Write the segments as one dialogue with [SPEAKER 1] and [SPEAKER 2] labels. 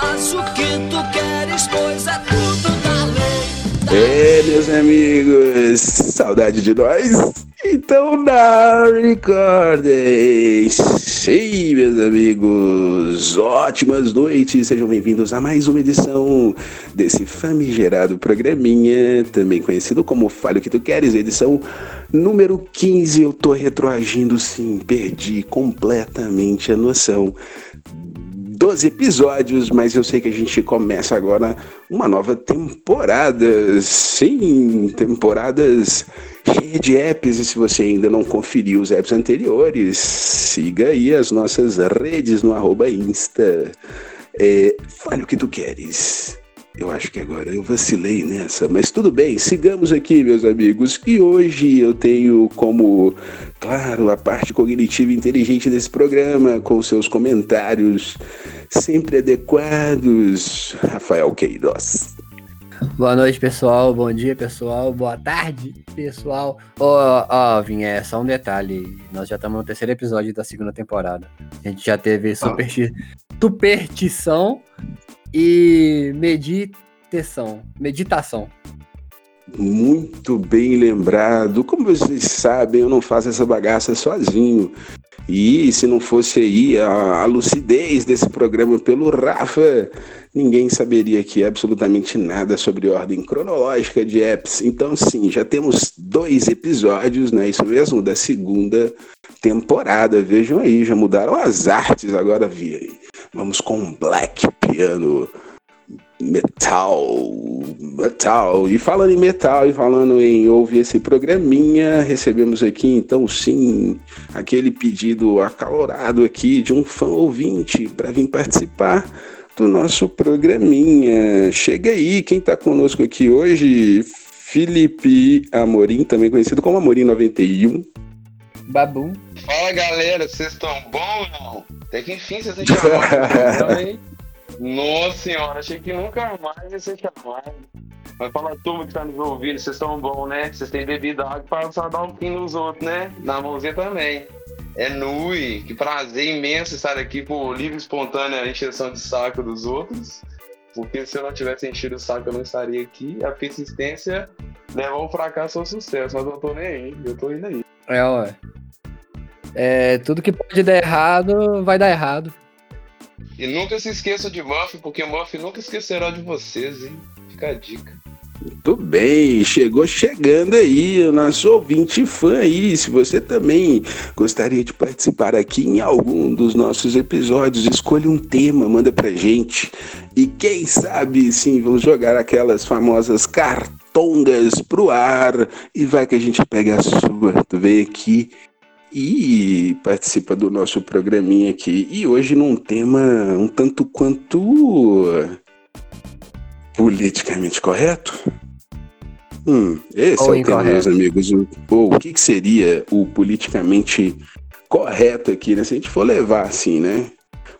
[SPEAKER 1] faz o que tu queres, pois é tudo da lei.
[SPEAKER 2] É, meus amigos, saudade de nós? Então, na Recording! Sim, meus amigos, ótimas noites, sejam bem-vindos a mais uma edição desse famigerado programinha, também conhecido como Fale o que Tu Queres, edição número 15. Eu tô retroagindo, sim, perdi completamente a noção 12 episódios, mas eu sei que a gente começa agora uma nova temporada. Sim, temporadas cheia de apps. E se você ainda não conferiu os apps anteriores, siga aí as nossas redes no arroba Insta. É, fale o que tu queres. Eu acho que agora eu vacilei nessa, mas tudo bem, sigamos aqui, meus amigos. E hoje eu tenho como, claro, a parte cognitiva inteligente desse programa, com seus comentários sempre adequados, Rafael Queiroz.
[SPEAKER 3] Boa noite, pessoal. Bom dia, pessoal. Boa tarde, pessoal. Ó, oh, ó, oh, Vinha, é só um detalhe. Nós já estamos no terceiro episódio da segunda temporada. A gente já teve ah. supersti superstição e meditação. Meditação.
[SPEAKER 2] Muito bem lembrado. Como vocês sabem, eu não faço essa bagaça sozinho. E se não fosse aí a, a lucidez desse programa pelo Rafa, ninguém saberia aqui absolutamente nada sobre ordem cronológica de apps. Então, sim, já temos dois episódios, né? Isso mesmo, da segunda temporada. Vejam aí, já mudaram as artes agora, vi aí. Vamos com Black Piano metal, metal. E falando em metal e falando em ouvir esse programinha, recebemos aqui então sim aquele pedido acalorado aqui de um fã ouvinte para vir participar do nosso programinha. Chega aí, quem está conosco aqui hoje, Felipe Amorim, também conhecido como Amorim 91.
[SPEAKER 3] Babu.
[SPEAKER 4] Fala galera, vocês estão bom não? Até que enfim vocês me chamaram. Nossa senhora, achei que nunca mais ia ser chamado. Mas fala turma que tá nos ouvindo, vocês estão bom, né? Vocês têm bebido água para só dar um pouquinho nos outros, né? Na mãozinha também. É Nui, que prazer imenso estar aqui por livre e espontânea encheção de saco dos outros. Porque se eu não tivesse enchido o saco, eu não estaria aqui. A persistência levou ao fracasso ao sucesso, mas eu não tô nem aí, eu tô indo aí.
[SPEAKER 3] É, ué. É, tudo que pode dar errado, vai dar errado.
[SPEAKER 4] E nunca se esqueça de Muff, porque Muff nunca esquecerá de vocês, hein? Fica a dica.
[SPEAKER 2] Muito bem, chegou chegando aí o nosso ouvinte fã aí. Se você também gostaria de participar aqui em algum dos nossos episódios, escolha um tema, manda pra gente. E quem sabe, sim, vamos jogar aquelas famosas cartongas pro ar e vai que a gente pega a sua. Tu vem aqui e participa do nosso programinha aqui. E hoje num tema um tanto quanto politicamente correto. Hum, esse Ou é o incorreto. tema, meus amigos. Ou o que, que seria o politicamente correto aqui, né? Se a gente for levar assim, né?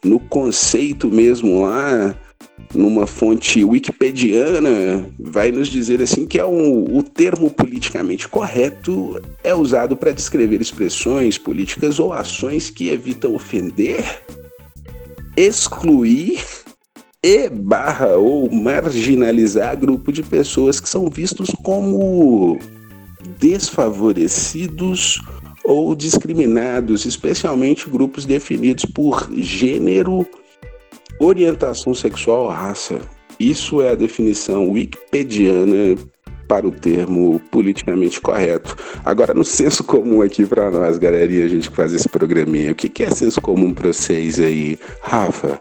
[SPEAKER 2] No conceito mesmo lá, numa fonte wikipediana, vai nos dizer assim que é um, o termo politicamente correto é usado para descrever expressões políticas ou ações que evitam ofender, excluir e barra ou marginalizar grupo de pessoas que são vistos como desfavorecidos ou discriminados, especialmente grupos definidos por gênero, Orientação sexual, raça. Isso é a definição wikipediana para o termo politicamente correto. Agora, no senso comum aqui para nós, galerinha, a gente faz esse programinha. O que, é senso comum para vocês aí, Rafa?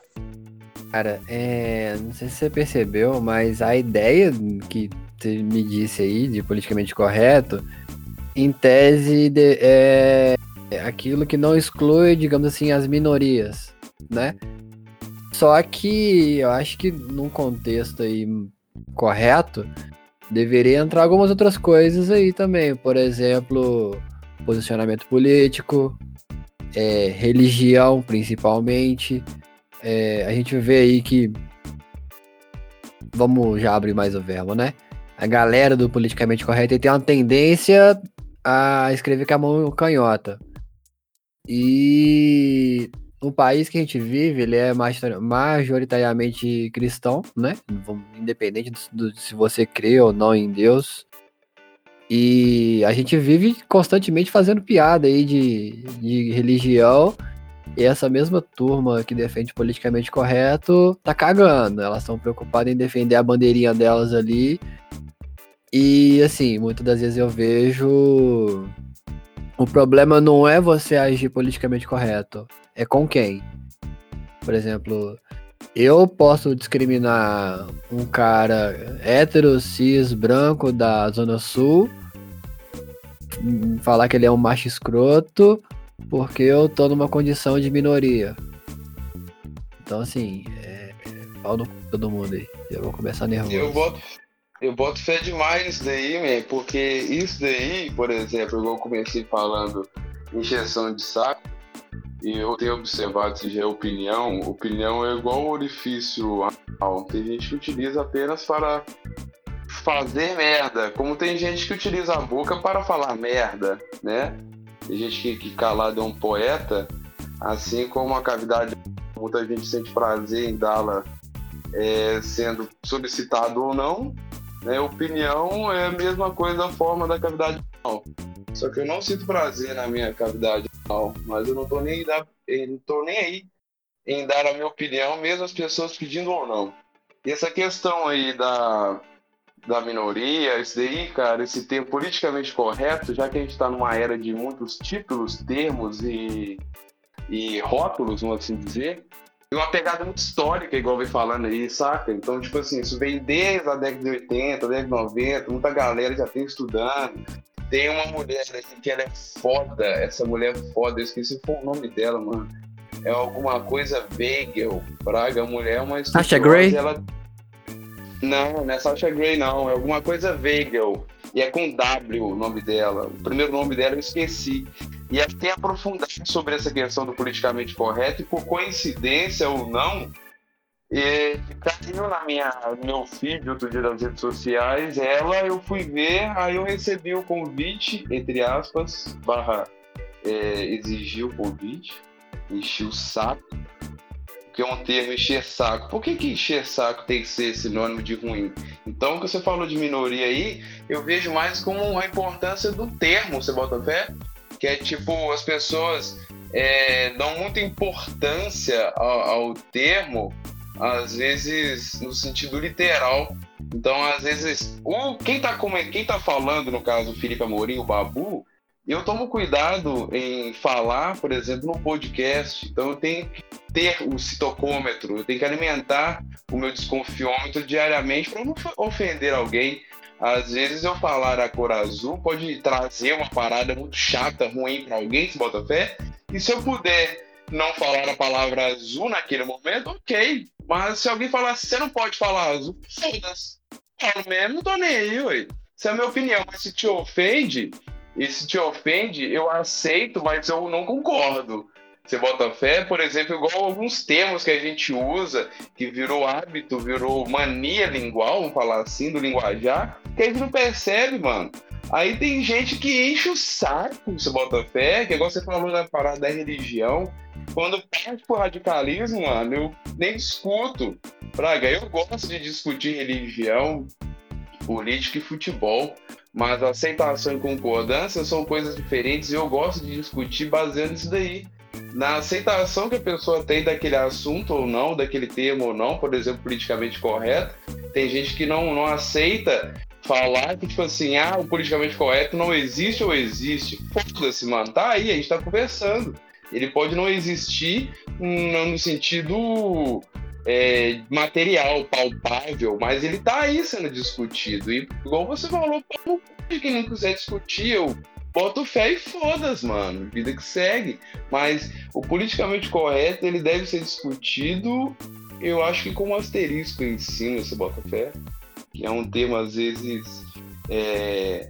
[SPEAKER 3] Cara, é, não sei se você percebeu, mas a ideia que você me disse aí de politicamente correto, em tese, de, é aquilo que não exclui, digamos assim, as minorias, né? Só que eu acho que num contexto aí correto, deveria entrar algumas outras coisas aí também. Por exemplo, posicionamento político, é, religião principalmente. É, a gente vê aí que. Vamos já abrir mais o verbo, né? A galera do politicamente correto tem uma tendência a escrever com a mão canhota. E o país que a gente vive, ele é major- majoritariamente cristão, né? Independente do, do- se você crê ou não em Deus. E a gente vive constantemente fazendo piada aí de, de religião. E essa mesma turma que defende politicamente correto tá cagando. Elas estão preocupadas em defender a bandeirinha delas ali. E assim, muitas das vezes eu vejo. O problema não é você agir politicamente correto, é com quem. Por exemplo, eu posso discriminar um cara hétero, cis, branco da Zona Sul, falar que ele é um macho escroto, porque eu tô numa condição de minoria. Então, assim, é, é pau no todo mundo aí. Eu vou começar nervoso.
[SPEAKER 4] Eu boto, eu boto fé demais nisso daí, man, porque isso daí, por exemplo, igual eu comecei falando, injeção de saco, e eu tenho observado se já é opinião, opinião é igual um orifício anal. Tem gente que utiliza apenas para fazer merda, como tem gente que utiliza a boca para falar merda, né? Tem gente que, que calado é um poeta, assim como a cavidade, muita gente sente prazer em dá-la é, sendo solicitado ou não, né? Opinião é a mesma coisa da forma da cavidade anal. Só que eu não sinto prazer na minha cavidade anal, mas eu não tô nem, da, eu não tô nem aí em dar a minha opinião, mesmo as pessoas pedindo ou não. E essa questão aí da, da minoria, isso daí, cara, esse termo politicamente correto, já que a gente está numa era de muitos títulos, termos e, e rótulos, vamos assim dizer, uma pegada muito histórica, igual vem falando aí, saca? Então, tipo assim, isso vem desde a década de 80, década de 90, muita galera já tem estudando. Tem uma mulher aqui que ela é foda, essa mulher é foda, eu esqueci qual o nome dela, mano. É alguma coisa Weigel, Braga, a mulher é uma
[SPEAKER 3] Sasha Grey?
[SPEAKER 4] Ela... Não, não é Sasha Grey, não, é alguma coisa Weigel. E é com W o nome dela. O primeiro nome dela eu esqueci. E ela tem aprofundado sobre essa questão do politicamente correto, e por coincidência ou não, e caiu na minha, meu feed outro dia das redes sociais, ela eu fui ver, aí eu recebi o convite, entre aspas, barra é, exigi o convite, enchi o saco, que é um termo encher saco. Por que, que encher saco tem que ser sinônimo de ruim? Então, o que você falou de minoria aí, eu vejo mais como a importância do termo, você bota fé? Que é tipo, as pessoas é, dão muita importância ao, ao termo, às vezes no sentido literal. Então, às vezes, o, quem, tá, quem tá falando, no caso, o Felipe Amorim, o Babu, eu tomo cuidado em falar, por exemplo, no podcast. Então, eu tenho que ter o citocômetro, eu tenho que alimentar o meu desconfiômetro diariamente para não ofender alguém. Às vezes eu falar a cor azul pode trazer uma parada muito chata, ruim para alguém, se bota fé. E se eu puder não falar a palavra azul naquele momento, ok. Mas se alguém falar, você não pode falar azul, foda-se. Falo mesmo, não tô nem aí, ué. Essa é a minha opinião. Mas se te ofende, e se te ofende, eu aceito, mas eu não concordo. Você bota fé, por exemplo, igual alguns termos que a gente usa, que virou hábito, virou mania lingual, vamos falar assim, do linguajar, que a gente não percebe, mano. Aí tem gente que enche o saco, você bota fé, que igual você falou na parada da religião. Quando parte pro radicalismo, mano, eu nem discuto. Praga, eu gosto de discutir religião, política e futebol, mas aceitação e concordância são coisas diferentes e eu gosto de discutir baseando isso daí na aceitação que a pessoa tem daquele assunto ou não, daquele termo ou não, por exemplo, politicamente correto. Tem gente que não, não aceita falar que, tipo assim, ah, o politicamente correto não existe ou existe. Foda-se, mano, tá aí, a gente tá conversando. Ele pode não existir no, no sentido é, material, palpável, mas ele tá aí sendo discutido. E igual você falou, pô, quem não quiser discutir, eu boto fé e foda-se, mano. Vida que segue. Mas o politicamente correto, ele deve ser discutido, eu acho que com um asterisco em cima, você bota fé. Que é um tema, às vezes, é,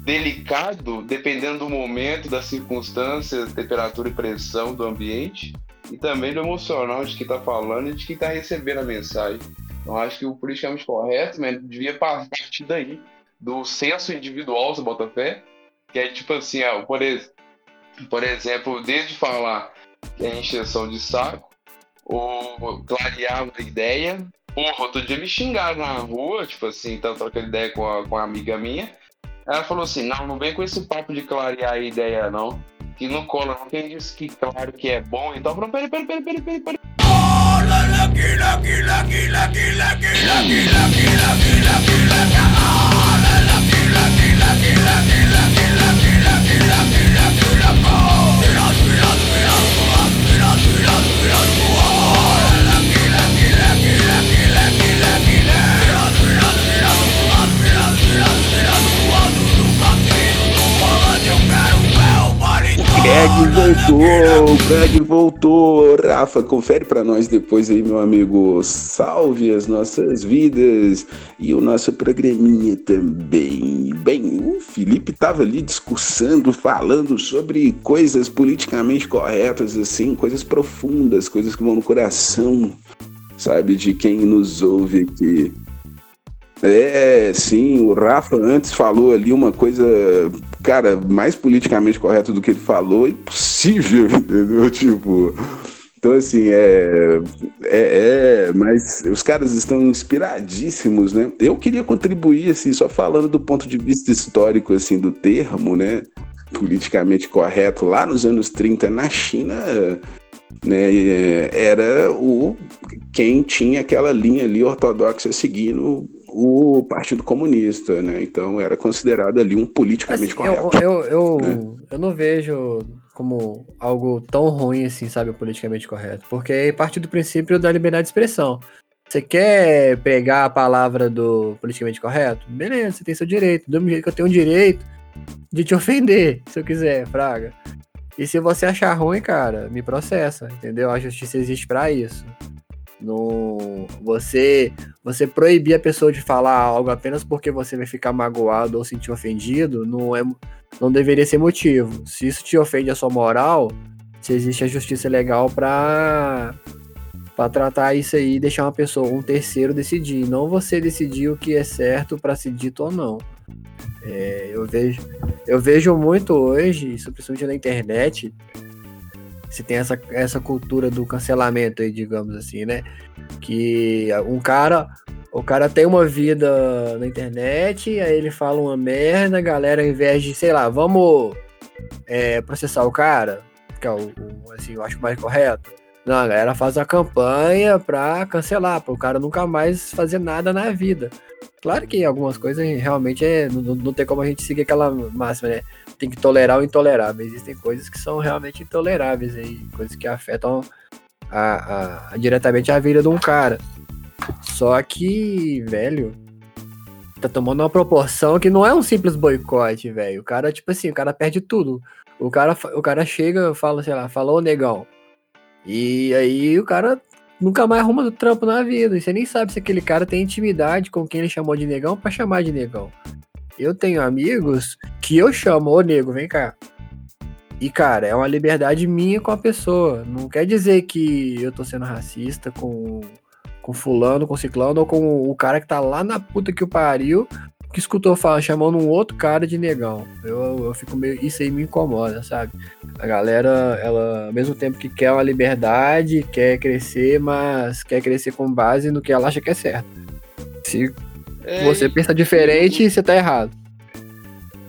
[SPEAKER 4] delicado, dependendo do momento, das circunstâncias, temperatura e pressão do ambiente. E também do emocional de quem tá falando e de quem tá recebendo a mensagem. Então, acho que o politicamente correto, né, devia partir daí, do senso individual, você bota fé, que é tipo assim, ó, por, ex- por exemplo, desde falar que é encheção de saco, ou clarear a ideia. Porra, outro dia me xingaram na rua, tipo assim, tava trocando ideia com a, com a amiga minha. Ela falou assim: não, não vem com esse papo de clarear a ideia, não. Que não cola, não. Quem disse que claro que é bom, então peraí, peraí, peraí, peraí, peraí. peraí.
[SPEAKER 2] Voltou, Greg voltou. Rafa, confere pra nós depois aí, meu amigo. Salve as nossas vidas e o nosso programinha também. Bem, o Felipe tava ali discursando, falando sobre coisas politicamente corretas, assim, coisas profundas, coisas que vão no coração, sabe, de quem nos ouve aqui. É, sim, o Rafa antes falou ali uma coisa, cara, mais politicamente correta do que ele falou, impossível, entendeu? Tipo, então assim, é, é, é, mas os caras estão inspiradíssimos, né? Eu queria contribuir, assim, só falando do ponto de vista histórico, assim, do termo, né? Politicamente correto, lá nos anos 30, na China, né, era o quem tinha aquela linha ali ortodoxa seguindo o Partido Comunista, né? Então era considerado ali um politicamente
[SPEAKER 3] Assim,
[SPEAKER 2] correto.
[SPEAKER 3] eu, eu, eu,
[SPEAKER 2] né?
[SPEAKER 3] eu não vejo como algo tão ruim assim, sabe, o politicamente correto. Porque parte do princípio da liberdade de expressão. Você quer pegar a palavra do politicamente correto? Beleza, você tem seu direito. Do mesmo jeito que eu tenho o direito de te ofender, se eu quiser, Fraga. E se você achar ruim, cara, me processa, entendeu? A justiça existe pra isso. Não, você, você proibir a pessoa de falar algo apenas porque você vai ficar magoado ou sentir ofendido, não é, não deveria ser motivo. Se isso te ofende a sua moral, se existe a justiça legal pra para tratar isso aí e deixar uma pessoa, um terceiro decidir, não você decidir o que é certo para ser dito ou não. É, eu vejo, eu vejo muito hoje, isso principalmente na internet, se tem essa, essa cultura do cancelamento aí, digamos assim, né? Que um cara, o cara tem uma vida na internet, aí ele fala uma merda, a galera, ao invés de, sei lá, vamos é, processar o cara, que é o, o, assim, eu acho mais correto. Não, a galera faz a campanha pra cancelar, para o cara nunca mais fazer nada na vida. Claro que algumas coisas realmente é, não, não tem como a gente seguir aquela máxima, né? Tem que tolerar o intolerável. Existem coisas que são realmente intoleráveis aí, coisas que afetam a, a, a, diretamente a vida de um cara. Só que, velho, tá tomando uma proporção que não é um simples boicote, velho. O cara, tipo assim, o cara perde tudo. O cara, o cara chega, fala, sei lá, falou negão. E aí o cara nunca mais arruma trampo na vida. E você nem sabe se aquele cara tem intimidade com quem ele chamou de negão para chamar de negão. Eu tenho amigos que eu chamo, ô nego, vem cá. E, cara, é uma liberdade minha com a pessoa. Não quer dizer que eu tô sendo racista com, com fulano, com ciclano, ou com o cara que tá lá na puta que o pariu, que escutou falar, chamando um outro cara de negão. Eu, eu fico meio. Isso aí me incomoda, sabe? A galera, ela, ao mesmo tempo que quer uma liberdade, quer crescer, mas quer crescer com base no que ela acha que é certo. Se é, você pensa diferente, e... você tá errado.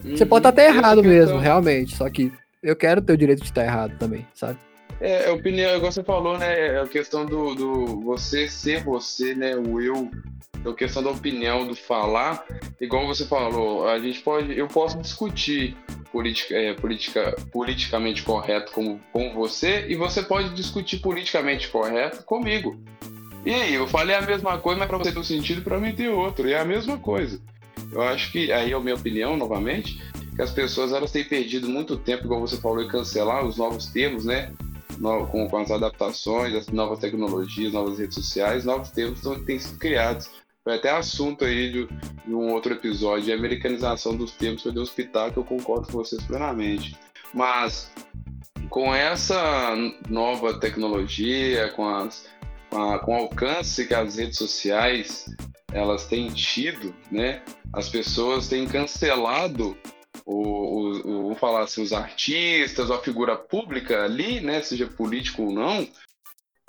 [SPEAKER 3] Uhum, você pode estar tá até errado mesmo, realmente. Só que eu quero ter o direito de estar errado também, sabe?
[SPEAKER 4] É, a opinião, igual você falou, né? É a questão do, do você ser você, né? O eu a questão da opinião, do falar, igual você falou, a gente pode, eu posso discutir politica, é, politica, politicamente correto com, com você e você pode discutir politicamente correto comigo. E aí, eu falei a mesma coisa, mas para você ter um sentido, para mim tem outro, e é a mesma coisa. Eu acho que, aí é a minha opinião, novamente, que as pessoas elas têm perdido muito tempo, igual você falou, em cancelar os novos termos, né? Com, com, as adaptações, as novas tecnologias, novas redes sociais, novos termos têm sido criados. Foi até assunto aí de, de um outro episódio, a americanização dos termos foi do hospital, que eu concordo com vocês plenamente. Mas com essa nova tecnologia, com, as, com, a, com o alcance que as redes sociais elas têm tido, né? As pessoas têm cancelado o, o, vamos falar assim, os artistas, a figura pública ali, né, seja político ou não,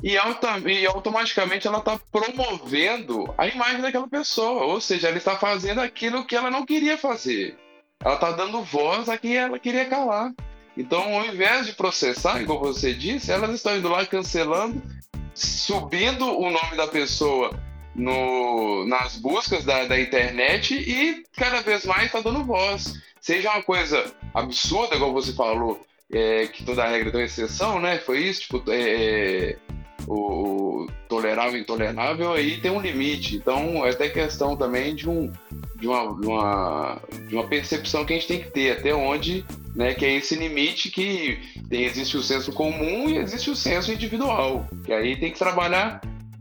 [SPEAKER 4] e, e automaticamente ela está promovendo a imagem daquela pessoa, ou seja, ela está fazendo aquilo que ela não queria fazer. Ela está dando voz a quem ela queria calar. Então, ao invés de processar, igual você disse, elas estão indo lá cancelando, subindo o nome da pessoa no, nas buscas da, da internet e cada vez mais está dando voz. Seja uma coisa absurda, igual você falou, é, que toda regra tem exceção, né? Foi isso, tipo, é, é, o, o tolerável e intolerável aí tem um limite. Então, é até questão também de, um, de, uma, de, uma, de uma percepção que a gente tem que ter, até onde, né, que é esse limite que tem, existe o senso comum e existe o senso individual. Que aí tem que trabalhar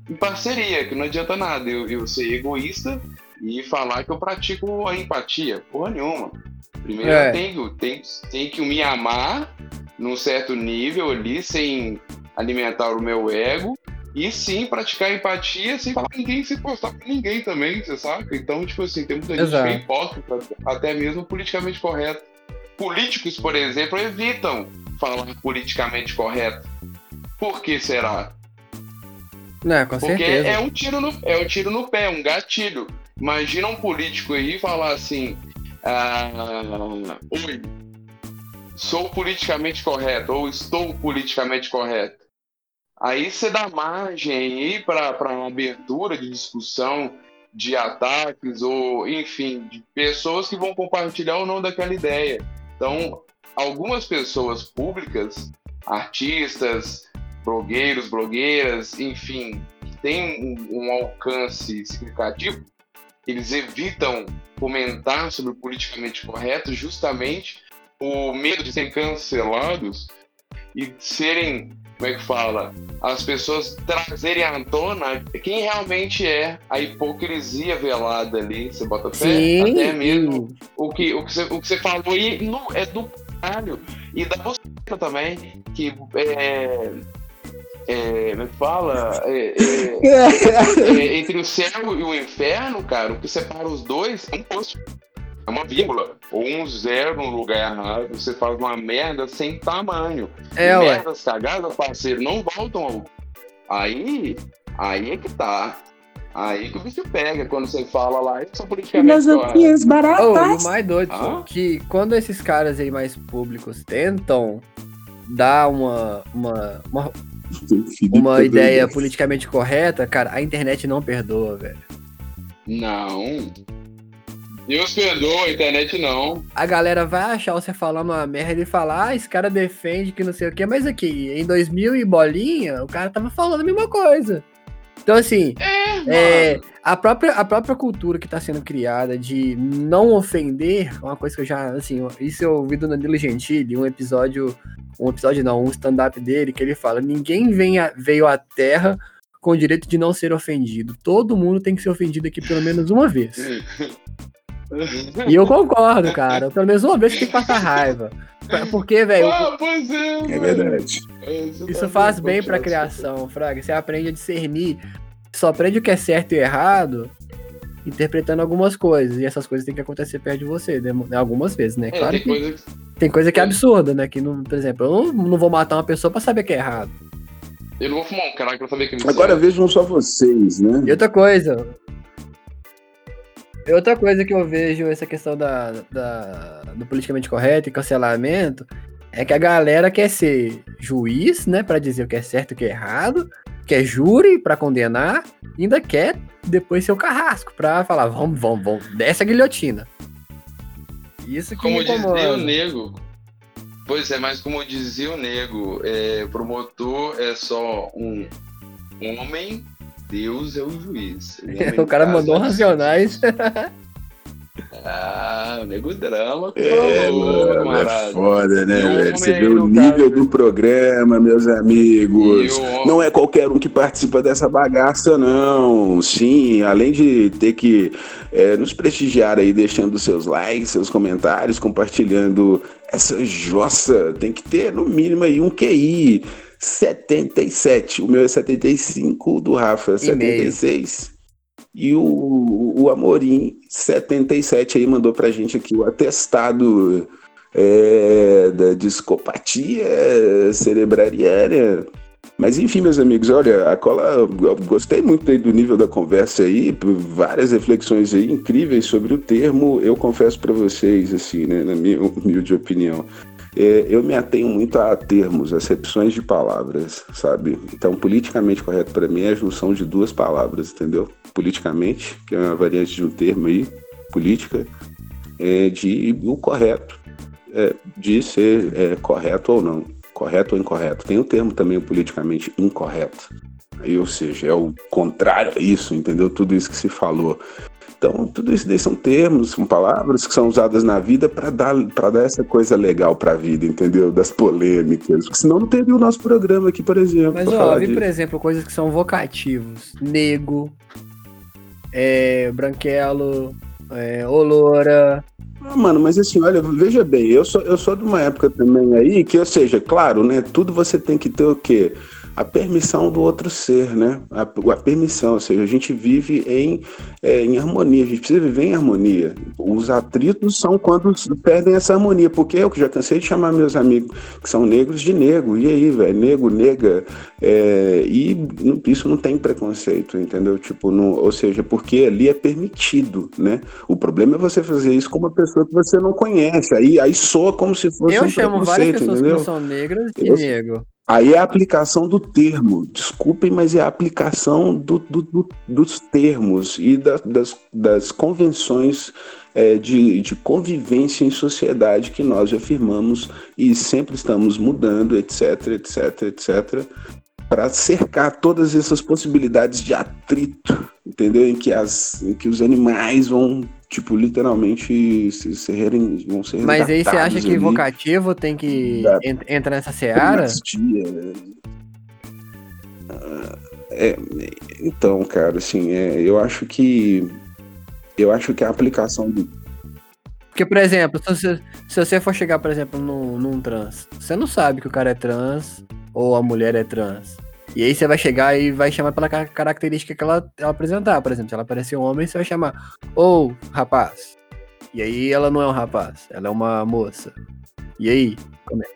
[SPEAKER 4] em parceria, que não adianta nada eu, eu ser egoísta e falar que eu pratico a empatia. Porra nenhuma. Primeiro
[SPEAKER 3] É.
[SPEAKER 4] tenho, tenho, tenho que me amar num certo nível ali, sem alimentar o meu ego. E sim, praticar empatia sem falar ninguém, sem postar com ninguém também, você sabe? Então, tipo assim, tem muita gente
[SPEAKER 3] Exato.
[SPEAKER 4] que é hipócrita, até mesmo politicamente correto. Políticos, por exemplo, evitam falar politicamente correto. Por que será?
[SPEAKER 3] Não, com
[SPEAKER 4] Porque
[SPEAKER 3] certeza.
[SPEAKER 4] é um tiro no é um tiro no pé, um gatilho. Imagina um político aí falar assim: ah, Oi, sou politicamente correto, ou estou politicamente correto. Aí você dá margem aí para uma abertura de discussão, de ataques, ou enfim, de pessoas que vão compartilhar ou não daquela ideia. Então, algumas pessoas públicas, artistas, blogueiros, blogueiras, enfim, que têm um, um alcance significativo, eles evitam comentar sobre o politicamente correto justamente o medo de serem cancelados e serem, como é que fala, as pessoas trazerem à tona quem realmente é a hipocrisia velada ali, você bota fé?
[SPEAKER 3] Sim,
[SPEAKER 4] Até mesmo o que, o que, você, o que você falou aí não, é do caralho. E da você também, que é. É, é que fala? É, é, é, entre o céu e o inferno, cara, o que separa os dois é um posto. É uma vírgula. Ou um zero no lugar errado. Você faz uma merda sem tamanho.
[SPEAKER 3] É, ué.
[SPEAKER 4] merdas cagadas, parceiro, não voltam ao. Aí. Aí é que tá. Aí que o bicho pega quando você fala lá, eu sou politicamente correto.
[SPEAKER 5] Filosofia
[SPEAKER 3] Oh, e o
[SPEAKER 5] baratas.
[SPEAKER 3] mais doido,
[SPEAKER 4] Ah.
[SPEAKER 3] que quando esses caras aí mais públicos tentam dar uma, uma, uma, uma ideia politicamente correta, cara, a internet não perdoa, velho.
[SPEAKER 4] Não. Deus perdoa, a internet não.
[SPEAKER 3] A galera vai achar você falando uma merda e falar, ah, esse cara defende que não sei o que, mas aqui, em 2000 e bolinha, o cara tava falando a mesma coisa. Então, assim, é, a, própria, a própria cultura que tá sendo criada de não ofender, é uma coisa que eu já, assim, isso eu ouvi do Danilo Gentili, um episódio, um episódio não, um stand-up dele, que ele fala, ninguém vem a- veio à Terra com o direito de não ser ofendido. Todo mundo tem que ser ofendido aqui pelo menos uma vez. E eu concordo, cara. Pelo menos uma vez tem que passar raiva. Porque, velho,
[SPEAKER 4] Ah, pois é.
[SPEAKER 2] É verdade.
[SPEAKER 4] Isso
[SPEAKER 3] isso
[SPEAKER 4] tá
[SPEAKER 3] faz
[SPEAKER 4] bem,
[SPEAKER 3] pra criação, Fraga. Você aprende a discernir. Só aprende o que é certo e errado interpretando algumas coisas. E essas coisas têm que acontecer perto de você, né? algumas vezes, né?
[SPEAKER 4] É,
[SPEAKER 3] Claro
[SPEAKER 4] tem
[SPEAKER 3] que
[SPEAKER 4] coisa que
[SPEAKER 3] tem coisa que é absurda, né? Que, não, por exemplo, eu não, não vou matar uma pessoa pra saber que é errado.
[SPEAKER 4] eu não vou fumar um crack pra saber que me
[SPEAKER 2] Agora
[SPEAKER 4] serve.
[SPEAKER 2] vejam só vocês, né?
[SPEAKER 3] E outra coisa. e Outra coisa que eu vejo essa questão da, da- do politicamente correto e cancelamento é que a galera quer ser juiz, né, Pra dizer o que é certo e o que é errado, quer júri pra condenar, e ainda quer depois ser o carrasco pra falar, vamos, vamos, vamos, desce a guilhotina. Isso que
[SPEAKER 4] Como
[SPEAKER 3] incomoda.
[SPEAKER 4] dizia o nego. Pois é, mas como dizia o nego, é, promotor é só um homem, Deus é o juiz.
[SPEAKER 3] o cara mandou racionais.
[SPEAKER 4] Ah, nego drama.
[SPEAKER 2] É, mano, é foda, né, velho? Você vê o nível do programa, meus amigos.
[SPEAKER 4] homem-
[SPEAKER 2] Não é qualquer um que participa dessa bagaça, não. Sim, além de ter que é, nos prestigiar aí, deixando seus likes, seus comentários, compartilhando essa jossa, tem que ter no mínimo aí um QI 77. O meu é 75, o do Rafa é
[SPEAKER 3] E meio.
[SPEAKER 2] 76. E o, o Amorim, 77, aí mandou pra gente aqui o atestado é, da discopatia cerebrariana. Mas enfim, meus amigos, olha, a cola, gostei muito do nível da conversa aí, várias reflexões aí incríveis sobre o termo. Eu confesso para vocês, assim, né, na minha humilde opinião, é, eu me atenho muito a termos, acepções de palavras, sabe? Então, politicamente correto para mim é a junção de duas palavras, entendeu? Politicamente, que é uma variante de um termo aí, política, é de o correto, é, de ser é, correto ou não, correto ou incorreto. Tem o termo também politicamente incorreto. Ou seja, é o contrário a isso, entendeu? Tudo isso que se falou. Então, tudo isso daí são termos, são palavras que são usadas na vida para dar, dar essa coisa legal para a vida, entendeu? Das polêmicas. Porque senão não teria o nosso programa aqui, por exemplo.
[SPEAKER 3] Mas, ó, vi, por exemplo, coisas que são vocativos: nego, é, branquelo, é, oloura.
[SPEAKER 2] Ah, mano, mas assim, olha, veja bem, eu sou, eu sou de uma época também aí que, ou seja, claro, né? Tudo você tem que ter o quê? A permissão do outro ser, né? A, a permissão, ou seja, a gente vive em, é, em harmonia, a gente precisa viver em harmonia. Os atritos são quando perdem essa harmonia, porque eu que já cansei de chamar meus amigos que são negros de negro, e aí, velho, nego, nega, é, e isso não tem preconceito, entendeu? Tipo, não, ou seja, porque ali é permitido, né? O problema é você fazer isso com uma pessoa que você não conhece, aí, aí soa como se fosse
[SPEAKER 3] eu
[SPEAKER 2] um
[SPEAKER 3] chamo várias pessoas entendeu? que não são negras de eu, negro.
[SPEAKER 2] Aí é a aplicação do termo, desculpem, mas é a aplicação do, do, do, dos termos e da, das, das convenções é, de, de convivência em sociedade que nós afirmamos e sempre estamos mudando, etc, etc, etc, para cercar todas essas possibilidades de atrito, entendeu? Em que, as, em que os animais vão tipo, literalmente se, serem, vão ser
[SPEAKER 3] Mas aí você acha que ali, vocativo tem que da, entrar nessa seara?
[SPEAKER 2] Ah, é, então, cara, assim, é, eu acho que eu acho que a aplicação do
[SPEAKER 3] porque, por exemplo, se você, se você for chegar, por exemplo, num, num trans, você não sabe que o cara é trans ou a mulher é trans. E aí você vai chegar e vai chamar pela característica que ela, ela apresentar. Por exemplo, se ela parecer um homem, você vai chamar, ô, oh, rapaz. E aí ela não é um rapaz, ela é uma moça. E aí? Como é?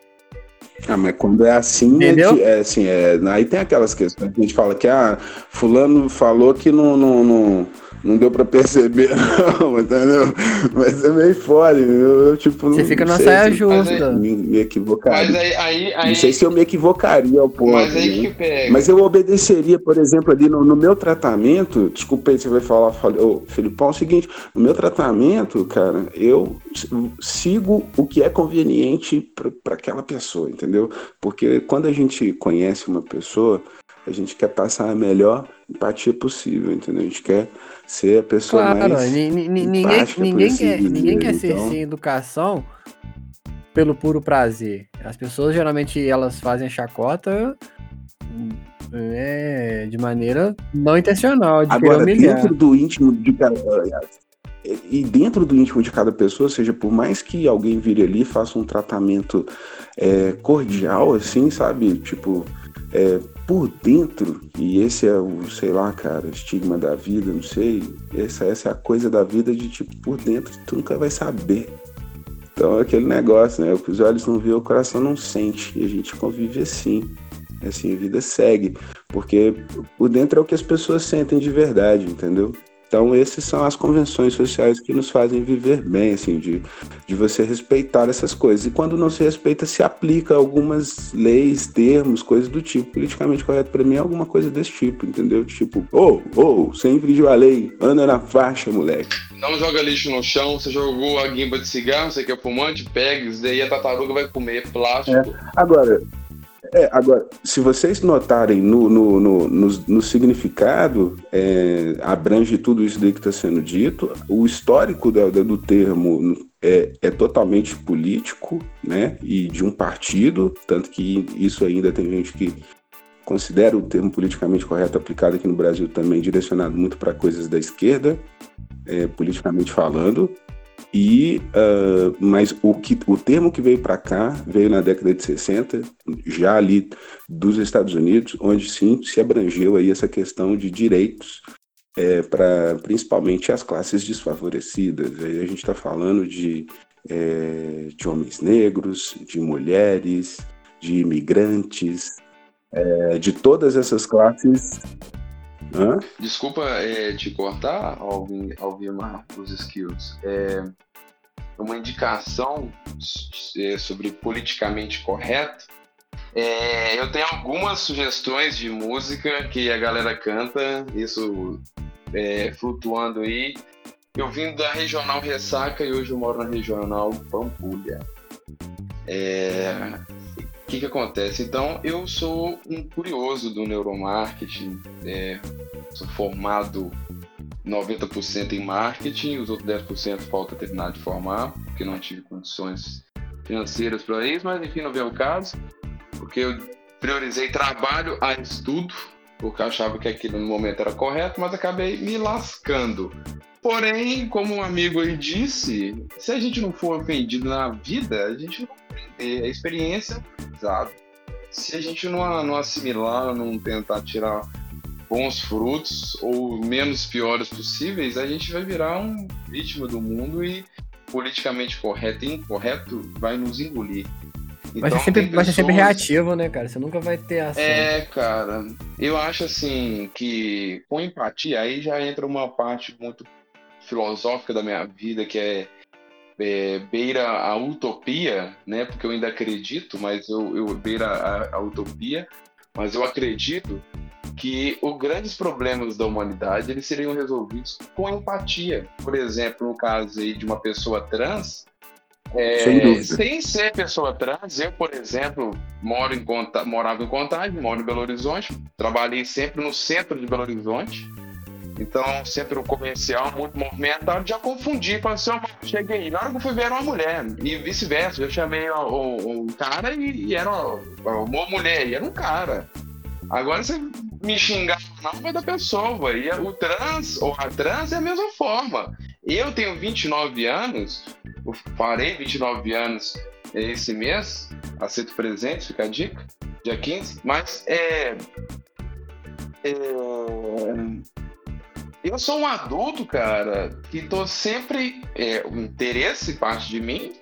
[SPEAKER 2] Ah, mas quando é assim, é, é, assim, é, aí tem aquelas questões que a gente fala que ah, fulano falou que não, não, não não deu pra perceber, não, entendeu? Mas é meio fora, eu, eu tipo.
[SPEAKER 3] Você fica na saia justa.
[SPEAKER 2] Me, me equivocaria.
[SPEAKER 4] Mas aí, aí, aí,
[SPEAKER 2] Não sei se eu me equivocaria ao ponto.
[SPEAKER 4] Mas aí né? que pega.
[SPEAKER 2] Mas eu obedeceria, por exemplo, ali no, no meu tratamento. Desculpa aí, você vai falar, ô, Filipão, é o seguinte: no meu tratamento, cara, eu sigo o que é conveniente para aquela pessoa, entendeu? Porque quando a gente conhece uma pessoa, a gente quer passar a melhor empatia possível, entendeu? A gente quer ser a pessoa claro, mais.
[SPEAKER 3] Ninguém, ninguém, quer, ninguém quer ser então... sem educação pelo puro prazer. As pessoas geralmente elas fazem chacota é, de maneira não intencional, de
[SPEAKER 2] Agora, dentro do íntimo de cada. E dentro do íntimo de cada pessoa, ou seja, por mais que alguém vire ali faça um tratamento é, cordial, assim, sabe? Tipo, é, por dentro, e esse é o, sei lá, cara, estigma da vida, não sei, essa, essa é a coisa da vida de tipo, por dentro tu nunca vai saber. Então é aquele negócio, né? O que os olhos não vê, o coração não sente. E a gente convive assim. Assim, a vida segue. Porque por dentro é o que as pessoas sentem de verdade, entendeu? Então, essas são as convenções sociais que nos fazem viver bem, assim, de, de você respeitar essas coisas. E quando não se respeita, se aplica algumas leis, termos, coisas do tipo. Politicamente correto para mim é alguma coisa desse tipo, entendeu? Tipo, ô, oh, ô, oh, sem infringiu a lei, anda na faixa, moleque.
[SPEAKER 4] Não joga lixo no chão, você jogou a guimba de cigarro, você que é fumante, pega, isso daí a tartaruga vai comer plástico. É.
[SPEAKER 2] Agora, é, agora, se vocês notarem no, no, no, no, no significado, é, abrange tudo isso daí que está sendo dito. O histórico do, do termo é, é, totalmente político, né? E de um partido, tanto que isso ainda tem gente que considera o termo politicamente correto aplicado aqui no Brasil também direcionado muito para coisas da esquerda, é, politicamente falando. E, uh, mas o, que, o termo que veio para cá veio na década de 60, já ali dos Estados Unidos, onde sim se abrangeu aí essa questão de direitos é, para principalmente as classes desfavorecidas. Aí a gente está falando de, é, de homens negros, de mulheres, de imigrantes, é, de todas essas classes. Hã?
[SPEAKER 4] Desculpa é, te cortar, Alvin, Alvimar, os skills. É uma indicação é, sobre politicamente correto. É, eu tenho algumas sugestões de música que a galera canta, isso é, flutuando aí. Eu vim da regional Ressaca e hoje eu moro na regional Pampulha. É, o que, que acontece? Então, eu sou um curioso do neuromarketing, é, sou formado 90% em marketing, os outros 10% falta terminar de formar, porque não tive condições financeiras para isso, mas enfim, não veio o caso, porque eu priorizei trabalho a estudo, porque eu achava que aquilo no momento era correto, mas acabei me lascando. Porém, como um amigo aí disse, se a gente não for ofendido na vida, a gente não aprender. A experiência aprendizado. Se a gente não, não assimilar, não tentar tirar bons frutos ou menos piores possíveis, a gente vai virar um vítima do mundo e politicamente correto e incorreto vai nos engolir.
[SPEAKER 3] Então, vai, ser sempre, pessoas... vai ser sempre reativo, né, cara? Você nunca vai ter ação.
[SPEAKER 4] É, cara. Eu acho assim que com empatia aí já entra uma parte muito filosófica da minha vida que é é, beira a utopia, né? Porque eu ainda acredito, mas eu, eu beira a, a utopia, mas eu acredito que os grandes problemas da humanidade eles seriam resolvidos com empatia. Por exemplo, no caso aí de uma pessoa trans, é, sem ser pessoa trans, eu, por exemplo, moro em, morava em Contagem, moro em Belo Horizonte, trabalhei sempre no centro de Belo Horizonte, então, sempre o comercial muito movimentado, já confundi, falei assim, oh, cheguei. Na hora que eu fui ver, era uma mulher, e vice-versa. Eu chamei um cara e, e era uma, uma, mulher, e era um cara. Agora você me xingar não vai da pessoa, e o trans ou a trans é a mesma forma. Eu tenho 29 anos, eu farei 29 anos esse mês, aceito presente, fica a dica, dia 15, mas é, é eu sou um adulto, cara, que tô sempre. É, o interesse parte de mim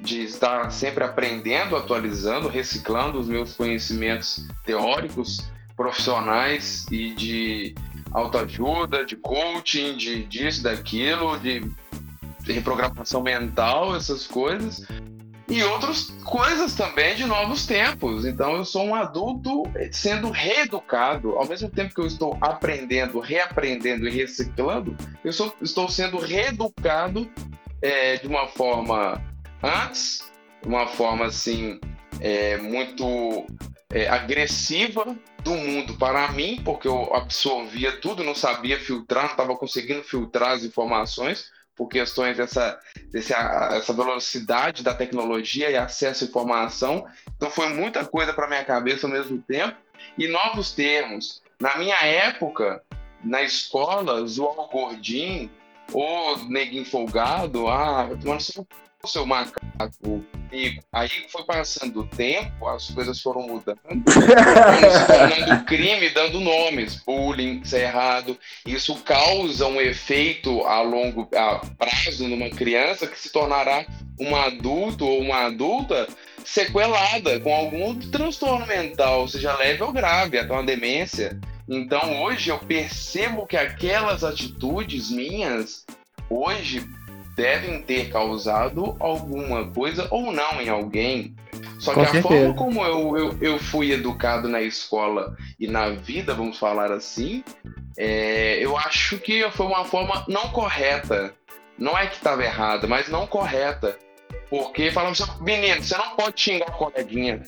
[SPEAKER 4] de estar sempre aprendendo, atualizando, reciclando os meus conhecimentos teóricos, profissionais e de autoajuda, de coaching, de disso, daquilo, de, de reprogramação mental, essas coisas. E outras coisas também de novos tempos. Então eu sou um adulto sendo reeducado, ao mesmo tempo que eu estou aprendendo, reaprendendo e reciclando, eu sou, estou sendo reeducado é, de uma forma antes, uma forma assim é, muito é, agressiva do mundo para mim, porque eu absorvia tudo, não sabia filtrar, não estava conseguindo filtrar as informações por questões dessa, dessa velocidade da tecnologia e acesso à informação. Então foi muita coisa para minha cabeça ao mesmo tempo e novos termos. Na minha época, na escola, zoar o gordinho ou neguinho folgado, ah, tomando o seu macaco. E aí foi passando o tempo, as coisas foram mudando, tornando crime, dando nomes, bullying, isso é errado. Isso causa um efeito a longo a prazo numa criança que se tornará um adulto ou uma adulta sequelada com algum transtorno mental, seja leve ou grave, até uma demência. Então hoje eu percebo que aquelas atitudes minhas hoje devem ter causado alguma coisa ou não em alguém. Só Com que certeza. a forma como eu, eu, eu, fui educado na escola e na vida, vamos falar assim, é, eu acho que foi uma forma não correta. Não é que estava errada, mas não correta. Porque falamos assim, menino, você não pode xingar o coleguinha.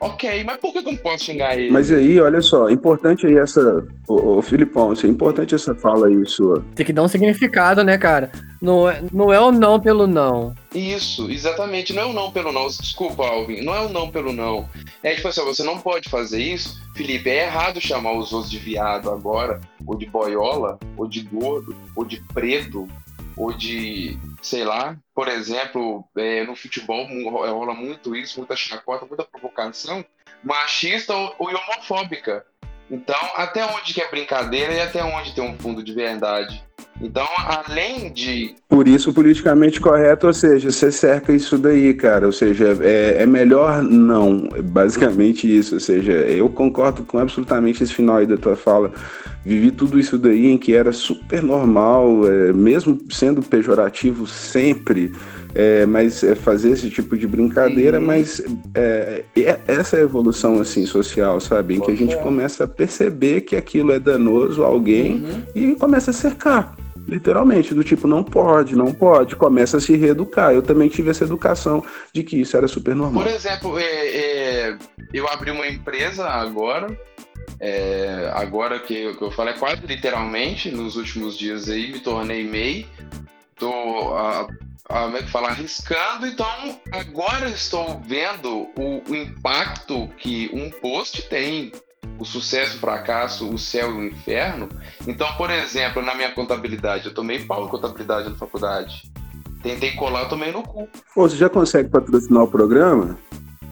[SPEAKER 4] Ok, mas por que eu não posso xingar ele?
[SPEAKER 2] Mas aí, olha só, importante aí essa. Ô, ô Filipão, isso é importante essa fala aí sua.
[SPEAKER 3] Tem que dar um significado, né, cara? Não é, não é o não pelo não.
[SPEAKER 4] Isso, exatamente. Não é o não pelo não. Desculpa, Alvin. Não é o não pelo não. É tipo assim, você não pode fazer isso. Felipe, é errado chamar os outros de viado agora, ou de boiola, ou de gordo, ou de preto, ou de, sei lá, por exemplo, é, no futebol rola muito isso, muita chacota, muita provocação machista ou, ou homofóbica. Então, até onde que é brincadeira e até onde tem um fundo de verdade. Então, além de.
[SPEAKER 2] Por isso, politicamente correto, ou seja, você cerca isso daí, cara. Ou seja, é, é melhor não. É basicamente isso. Ou seja, eu concordo com absolutamente esse final aí da tua fala. Vivi tudo isso daí em que era super normal, é, mesmo sendo pejorativo sempre. É, mas é fazer esse tipo de brincadeira,
[SPEAKER 4] Uhum.
[SPEAKER 2] mas é, é- essa é a evolução assim social, sabe? Em que a gente começa a perceber que aquilo é danoso a alguém
[SPEAKER 4] Uhum.
[SPEAKER 2] e começa a cercar. Literalmente, do tipo, não pode, não pode, começa a se reeducar. Eu também tive essa educação de que isso era super normal.
[SPEAKER 4] Por exemplo, é, é, eu abri uma empresa agora. é, agora que, eu- que eu falo é quase literalmente, nos últimos dias aí, me tornei MEI. Tô, a, a, como é que fala, arriscando, então agora estou vendo o, o impacto que um post tem. O sucesso, o fracasso, o céu e o inferno. Então, por exemplo, na minha contabilidade, eu tomei pau em contabilidade na faculdade. Tentei colar, tomei no cu.
[SPEAKER 2] Pô, você já consegue patrocinar o programa?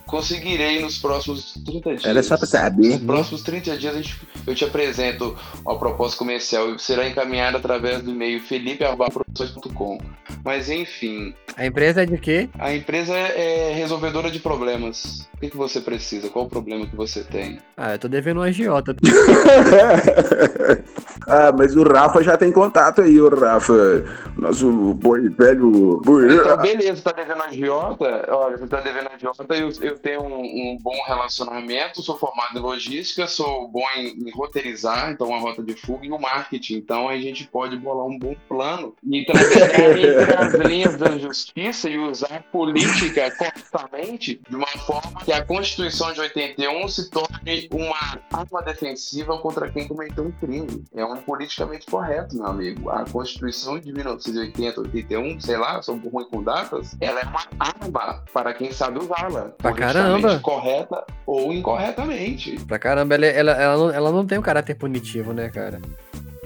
[SPEAKER 4] Conseguirei nos próximos 30 dias.
[SPEAKER 2] Era só pra saber.
[SPEAKER 4] Nos próximos 30 dias a gente- eu te apresento a proposta comercial e será encaminhada através do e-mail felipe.produções.com. Mas enfim,
[SPEAKER 3] A empresa é de quê?
[SPEAKER 4] a empresa é resolvedora de problemas. O que, que você precisa? Qual o problema que você tem?
[SPEAKER 3] Ah, eu tô devendo um agiota.
[SPEAKER 2] ah, mas o Rafa já tem contato aí, o Rafa. Nosso boi velho.
[SPEAKER 4] Então, beleza, tá devendo agiota? Olha, você tá devendo agiota, eu, eu tenho um, um bom relacionamento, sou formado em logística, sou bom em, em roteirizar, então uma rota de fuga e o marketing. Então a gente pode bolar um bom plano e trabalhar as linhas da justiça e usar a política corretamente de uma forma que a Constituição de 81 se torne uma arma defensiva contra quem cometeu um crime. É um politicamente correto, meu amigo. A Constituição de 1980, 81, sei lá, sou ruim com datas, ela é uma arma para quem sabe usá-la.
[SPEAKER 3] Pra caramba.
[SPEAKER 4] Correta ou incorretamente.
[SPEAKER 3] Pra caramba, ela, ela, ela, não, ela não tem um caráter punitivo, né, cara?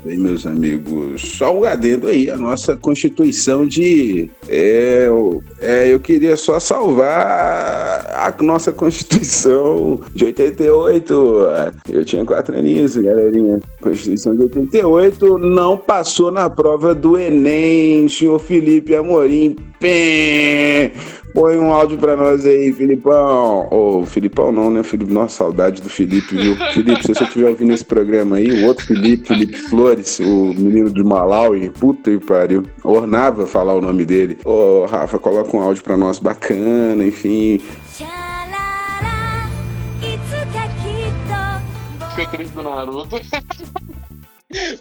[SPEAKER 2] Bem, meus amigos, só um adendo aí, a nossa Constituição de. É, eu- é, eu queria só salvar a nossa Constituição de 88. Eu tinha quatro aninhos, galerinha. Constituição de 88 não passou na prova do Enem, senhor Felipe Amorim. Pé! Põe um áudio pra nós aí, Filipão. Ô, oh, Filipão não, né? Filipe, nossa, saudade do Felipe, viu? Felipe, se você estiver ouvindo esse programa aí, o outro Felipe, Felipe Flores, o menino de Malawi, puta que pariu. Ornava falar o nome dele. Ô, oh, Rafa, coloca um áudio pra nós bacana, enfim.
[SPEAKER 4] Fiquei triste do Naruto.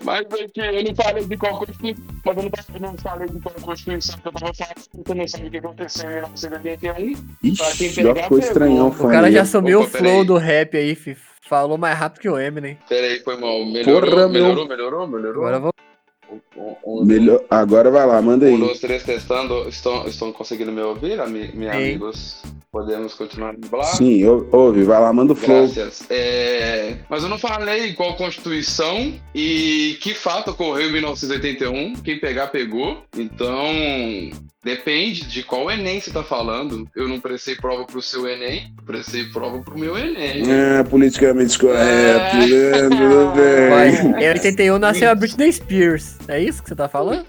[SPEAKER 4] Mas aqui, eu não falei de qual Constituição. Mas eu não, eu não falei de qual Constituição que eu tava falando. Você não sabe o que aconteceu em 1981. Pra quem
[SPEAKER 2] Ixi, já
[SPEAKER 4] pegar,
[SPEAKER 2] ficou
[SPEAKER 4] pegou.
[SPEAKER 2] estranhão
[SPEAKER 3] O cara
[SPEAKER 2] aí.
[SPEAKER 3] já assumiu o flow do rap aí, fi. Falou mais rápido que o Eminem.
[SPEAKER 4] Peraí, foi mal. Melhorou,
[SPEAKER 2] Porra, meu.
[SPEAKER 4] melhorou, melhorou, melhorou.
[SPEAKER 3] Agora eu vou.
[SPEAKER 4] Um, um,
[SPEAKER 2] Melhor... Agora vai lá, manda
[SPEAKER 4] um,
[SPEAKER 2] aí.
[SPEAKER 4] dois, três, testando. Estão, estão conseguindo me ouvir, ami, meus amigos? Podemos continuar de blá?
[SPEAKER 2] Sim, ou- ouve, vai lá, manda o flow.
[SPEAKER 4] Graças. É, Mas eu não falei qual Constituição e que fato ocorreu em 1981. Quem pegar, pegou. Então, depende de qual Enem você tá falando. Eu não prestei prova pro seu Enem, prestei prova pro meu Enem.
[SPEAKER 2] É, politicamente correto,
[SPEAKER 4] É.
[SPEAKER 2] né? Tudo bem.
[SPEAKER 3] Em 81 nasceu a Britney Spears. É isso que você tá falando?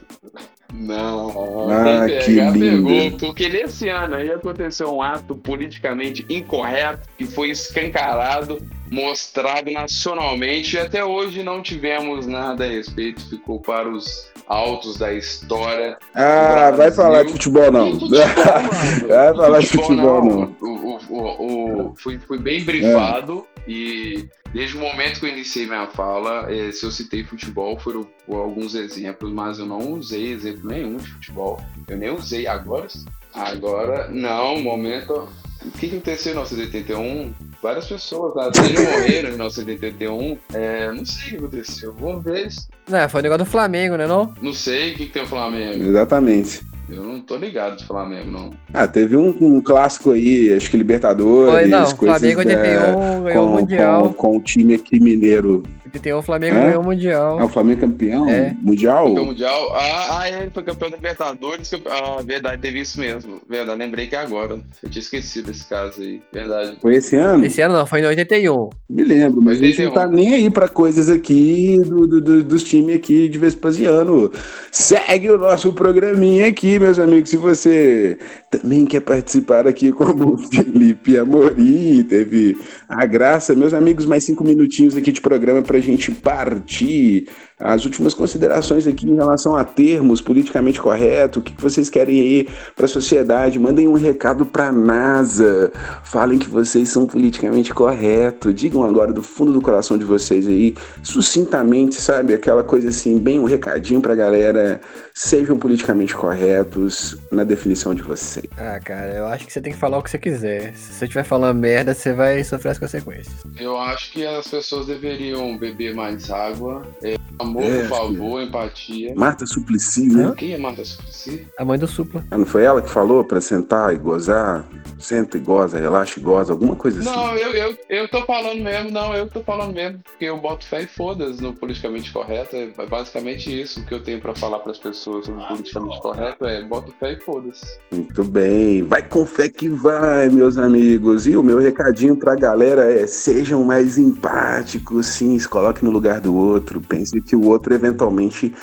[SPEAKER 4] Não,
[SPEAKER 2] Ah, que lindo.
[SPEAKER 4] Porque nesse ano aí aconteceu um ato politicamente incorreto que foi escancarado, mostrado nacionalmente e até hoje não tivemos nada a respeito. Ficou para os autos da história.
[SPEAKER 2] Ah, vai falar de futebol não. Vai falar de futebol não.
[SPEAKER 4] O, o- o- o- fui, fui bem brifado e desde o momento que eu iniciei minha fala, eh, se eu citei futebol, foram alguns exemplos, mas eu não usei exemplo nenhum de futebol. Eu nem usei agora. Agora, não, momento. O que aconteceu em 1981? Várias pessoas até morreram em 1981. É, não sei o que aconteceu. Vamos ver.
[SPEAKER 3] Não, foi o negócio do Flamengo, né não?
[SPEAKER 4] Não sei o que, que tem o Flamengo.
[SPEAKER 2] Exatamente.
[SPEAKER 4] Eu não tô ligado de Flamengo, não.
[SPEAKER 2] Ah, teve um, um clássico aí, acho que Libertadores,
[SPEAKER 3] Foi, não.
[SPEAKER 2] coisas
[SPEAKER 3] Flamengo
[SPEAKER 2] da-
[SPEAKER 3] 81 ganhou o Mundial.
[SPEAKER 2] com, com o time aqui mineiro.
[SPEAKER 3] 81 o Flamengo
[SPEAKER 2] Hã?
[SPEAKER 3] ganhou o Mundial.
[SPEAKER 2] Ah, o Flamengo campeão
[SPEAKER 3] É.
[SPEAKER 2] mundial?
[SPEAKER 4] Campeão mundial. Ah, ah, ele foi campeão da Libertadores. Ah, verdade, teve isso mesmo. Verdade, lembrei que é agora. Eu tinha esquecido desse caso aí. Verdade.
[SPEAKER 2] Foi esse ano?
[SPEAKER 3] Esse ano não, foi em 81.
[SPEAKER 2] Me lembro, mas a gente não tá nem aí pra coisas aqui do, do- do- dos times aqui de Vespasiano. Segue o nosso programinha aqui, meus amigos. Se você também quer participar aqui como o Felipe Amorim, teve a graça, meus amigos, mais cinco minutinhos aqui de programa pra gente partir. As últimas considerações aqui em relação a termos politicamente correto, o que que vocês querem aí para a sociedade? Mandem um recado para a NASA. Falem que vocês são politicamente corretos. Digam agora do fundo do coração de vocês aí, sucintamente, sabe? Aquela coisa assim, bem um recadinho pra galera. Sejam politicamente corretos na definição de vocês.
[SPEAKER 3] Ah, cara, eu acho que você tem que falar o que você quiser. Se você estiver falando merda, você vai sofrer as consequências.
[SPEAKER 4] Eu acho que as pessoas deveriam beber mais água. É, amor,
[SPEAKER 2] É,
[SPEAKER 4] por favor, empatia.
[SPEAKER 2] Marta Suplicy, né?
[SPEAKER 4] Quem é Marta Suplicy?
[SPEAKER 3] A mãe do Supla.
[SPEAKER 2] Ah, Não foi ela que falou pra sentar e gozar? Senta e goza, relaxa e goza, alguma coisa assim.
[SPEAKER 4] Não, eu, eu, eu tô falando mesmo, não, eu tô falando mesmo, porque eu boto fé e foda-se no politicamente correto. É basicamente isso que eu tenho pra falar pras pessoas sobre politicamente correto, é boto fé e foda-se.
[SPEAKER 2] Muito bem, vai com fé que vai, meus amigos. E o meu recadinho pra galera é: sejam mais empáticos, sim, se coloque no lugar do outro. Pense que o outro eventualmente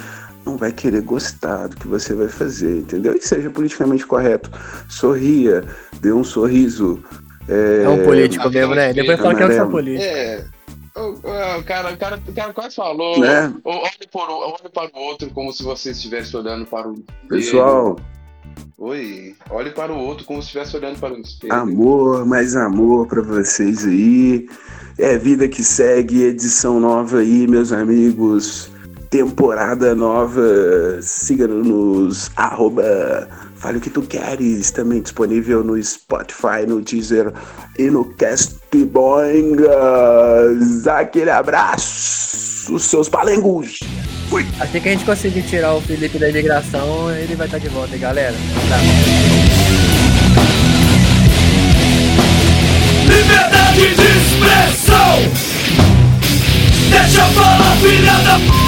[SPEAKER 2] não vai querer gostar do que você vai fazer, entendeu? E seja politicamente correto. Sorria, dê um sorriso. É,
[SPEAKER 3] É um político mesmo, né? Depois fala que eu sou
[SPEAKER 2] amarelo.
[SPEAKER 3] político.
[SPEAKER 4] É. O, o- o cara, o, cara, o cara quase falou.
[SPEAKER 2] Né?
[SPEAKER 4] o- Olhe, por, o- olhe para o outro como se você estivesse olhando para o.
[SPEAKER 2] Pessoal,
[SPEAKER 4] Oi. Olhe para o outro como se estivesse olhando para o espelho.
[SPEAKER 2] amor, mais amor pra vocês aí. É vida que segue, edição nova aí, meus amigos. Temporada nova. Siga-nos, arroba Fale o que tu queres, também disponível no Spotify, no Deezer e no Castboingas. Aquele abraço, seus palengos. Fui.
[SPEAKER 3] Assim que a gente conseguir tirar o Felipe da imigração, ele vai estar de volta, hein, galera? Tá.
[SPEAKER 1] Liberdade de expressão. Deixa eu falar, filha da p...